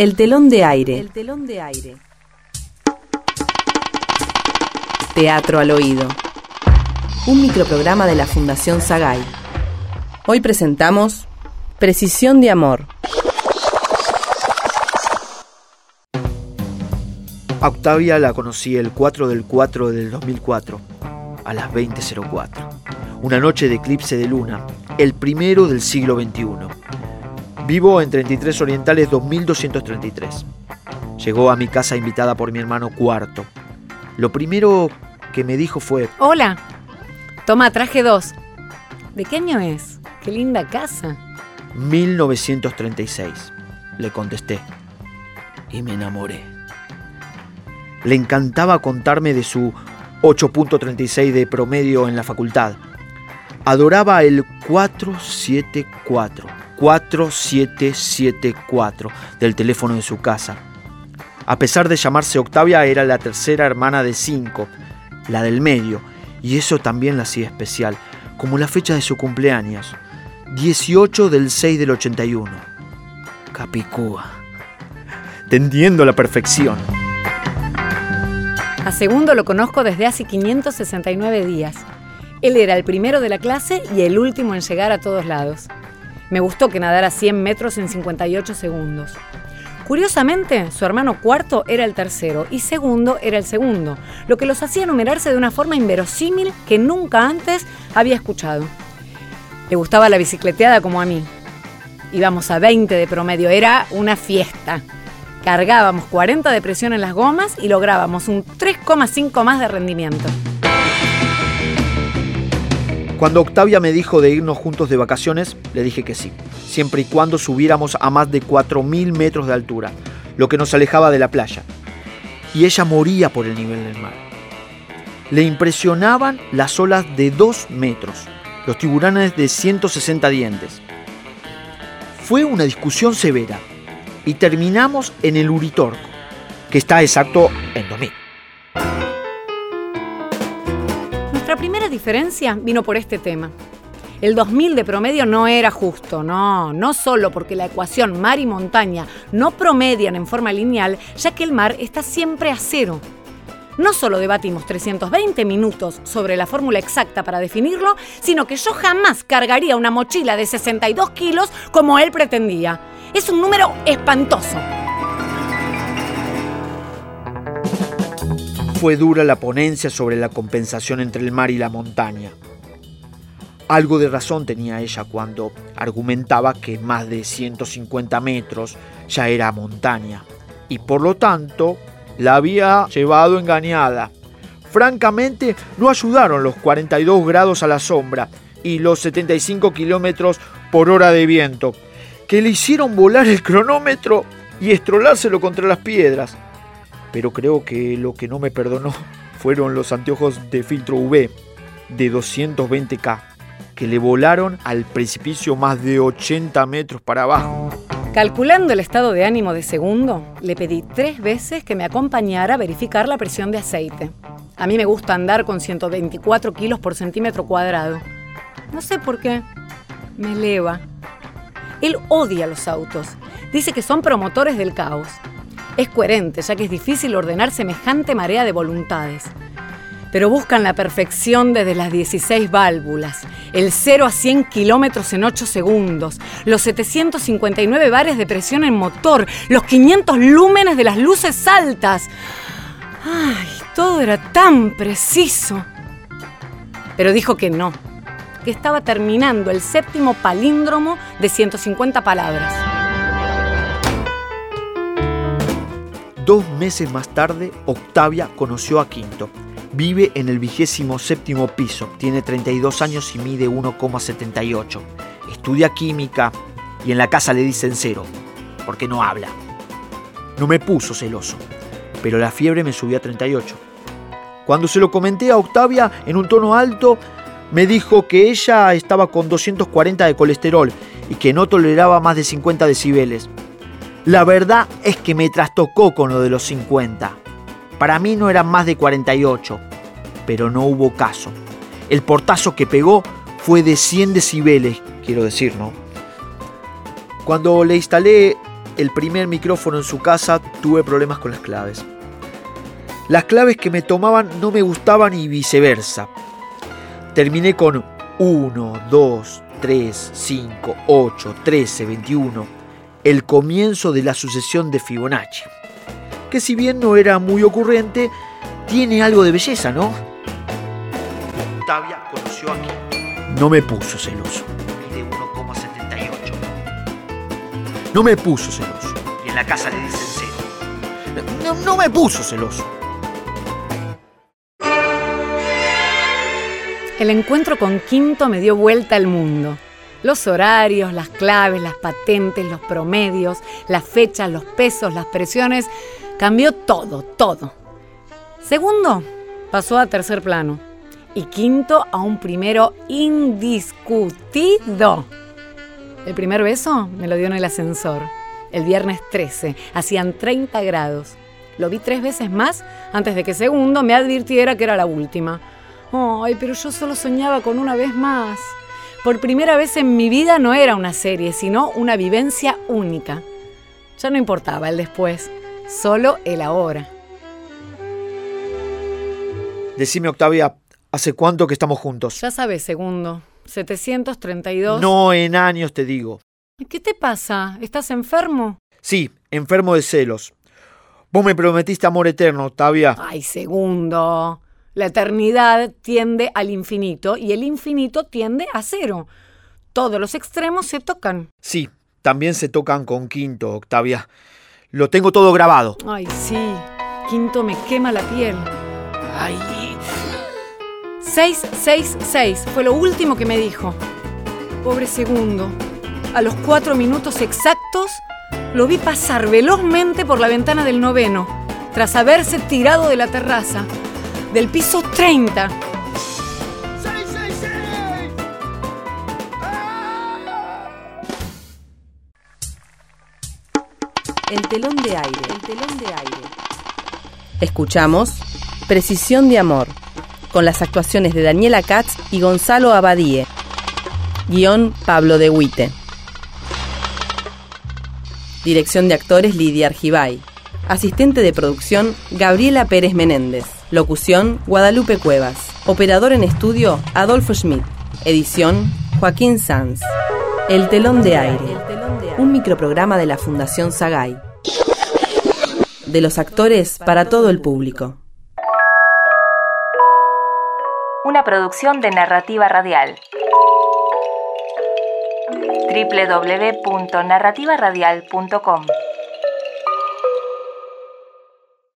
El telón de aire. El telón de aire. Teatro al oído. Un microprograma de la Fundación Sagay. Hoy presentamos Precisión de Amor. A Octavia la conocí el 4 del 4 del 2004, a las 20.04. Una noche de eclipse de luna, el primero del siglo XXI. Vivo en 33 Orientales 2233. Llegó a mi casa invitada por mi hermano cuarto. Lo primero que me dijo fue... Hola, toma, traje dos. ¿De qué año es? Qué linda casa. 1936, le contesté. Y me enamoré. Le encantaba contarme de su 8.36 de promedio en la facultad. Adoraba el 474, 4774 del teléfono de su casa. A pesar de llamarse Octavia, era la tercera hermana de cinco, la del medio, y eso también la hacía especial, como la fecha de su cumpleaños, 18 del 6 del 81. Capicúa. Tendiendo la perfección. A segundo lo conozco desde hace 569 días. Él era el primero de la clase y el último en llegar a todos lados. Me gustó que nadara 100 metros en 58 segundos. Curiosamente, su hermano cuarto era el tercero y segundo era el segundo, lo que los hacía numerarse de una forma inverosímil que nunca antes había escuchado. Le gustaba la bicicleteada como a mí. Íbamos a 20 de promedio, era una fiesta. Cargábamos 40 de presión en las gomas y lográbamos un 3,5 más de rendimiento. Cuando Octavia me dijo de irnos juntos de vacaciones, le dije que sí, siempre y cuando subiéramos a más de 4.000 metros de altura, lo que nos alejaba de la playa. Y ella moría por el nivel del mar. Le impresionaban las olas de 2 metros, los tiburones de 160 dientes. Fue una discusión severa y terminamos en el Uritorco, que está exacto en 2000. Vino por este tema. El 2000 de promedio no era justo, no, no solo porque la ecuación mar y montaña no promedian en forma lineal, ya que el mar está siempre a cero. No solo debatimos 320 minutos sobre la fórmula exacta para definirlo, sino que yo jamás cargaría una mochila de 62 kilos como él pretendía. Es un número espantoso. Fue dura la ponencia sobre la compensación entre el mar y la montaña. Algo de razón tenía ella cuando argumentaba que más de 150 metros ya era montaña y por lo tanto la había llevado engañada. Francamente, no ayudaron los 42 grados a la sombra y los 75 kilómetros por hora de viento, que le hicieron volar el cronómetro y estrolárselo contra las piedras pero creo que lo que no me perdonó fueron los anteojos de filtro UV de 220K, que le volaron al precipicio más de 80 metros para abajo. Calculando el estado de ánimo de segundo, le pedí tres veces que me acompañara a verificar la presión de aceite. A mí me gusta andar con 124 kilos por centímetro cuadrado. No sé por qué. Me eleva. Él odia los autos. Dice que son promotores del caos. Es coherente, ya que es difícil ordenar semejante marea de voluntades. Pero buscan la perfección desde las 16 válvulas, el 0 a 100 kilómetros en 8 segundos, los 759 bares de presión en motor, los 500 lúmenes de las luces altas. ¡Ay! Todo era tan preciso. Pero dijo que no, que estaba terminando el séptimo palíndromo de 150 palabras. Dos meses más tarde, Octavia conoció a Quinto. Vive en el vigésimo séptimo piso, tiene 32 años y mide 1,78. Estudia química y en la casa le dicen cero, porque no habla. No me puso celoso, pero la fiebre me subió a 38. Cuando se lo comenté a Octavia en un tono alto, me dijo que ella estaba con 240 de colesterol y que no toleraba más de 50 decibeles. La verdad es que me trastocó con lo de los 50. Para mí no eran más de 48, pero no hubo caso. El portazo que pegó fue de 100 decibeles, quiero decir, ¿no? Cuando le instalé el primer micrófono en su casa, tuve problemas con las claves. Las claves que me tomaban no me gustaban y viceversa. Terminé con 1, 2, 3, 5, 8, 13, 21, el comienzo de la sucesión de Fibonacci, que si bien no era muy ocurrente, tiene algo de belleza, ¿no? Octavia conoció aquí. No me puso celoso. Mide 1,78. No me puso celoso. Y en la casa le dicen cero. No, no me puso celoso. El encuentro con Quinto me dio vuelta al mundo. Los horarios, las claves, las patentes, los promedios, las fechas, los pesos, las presiones, cambió todo, todo. Segundo, pasó a tercer plano. Y quinto, a un primero indiscutido. El primer beso me lo dio en el ascensor. El viernes 13, hacían 30 grados. Lo vi tres veces más antes de que segundo me advirtiera que era la última. Ay, pero yo solo soñaba con una vez más. Por primera vez en mi vida no era una serie, sino una vivencia única. Ya no importaba el después, solo el ahora. Decime, Octavia, ¿hace cuánto que estamos juntos? Ya sabes, segundo. 732. No en años, te digo. ¿Qué te pasa? ¿Estás enfermo? Sí, enfermo de celos. Vos me prometiste amor eterno, Octavia. Ay, segundo. La eternidad tiende al infinito y el infinito tiende a cero. Todos los extremos se tocan. Sí, también se tocan con Quinto, Octavia. Lo tengo todo grabado. Ay, sí. Quinto me quema la piel. Ay. 666 fue lo último que me dijo. Pobre segundo. A los cuatro minutos exactos lo vi pasar velozmente por la ventana del noveno, tras haberse tirado de la terraza del piso 30. El telón de aire, el telón de aire. Escuchamos Precisión de Amor, con las actuaciones de Daniela Katz y Gonzalo Abadie. Guión Pablo de Huite. Dirección de actores Lidia Argibay. Asistente de producción Gabriela Pérez Menéndez. Locución Guadalupe Cuevas. Operador en estudio Adolfo Schmidt. Edición Joaquín Sanz. El telón de aire. Un microprograma de la Fundación Sagay. De los actores para todo el público. Una producción de narrativa radial www.narrativaradial.com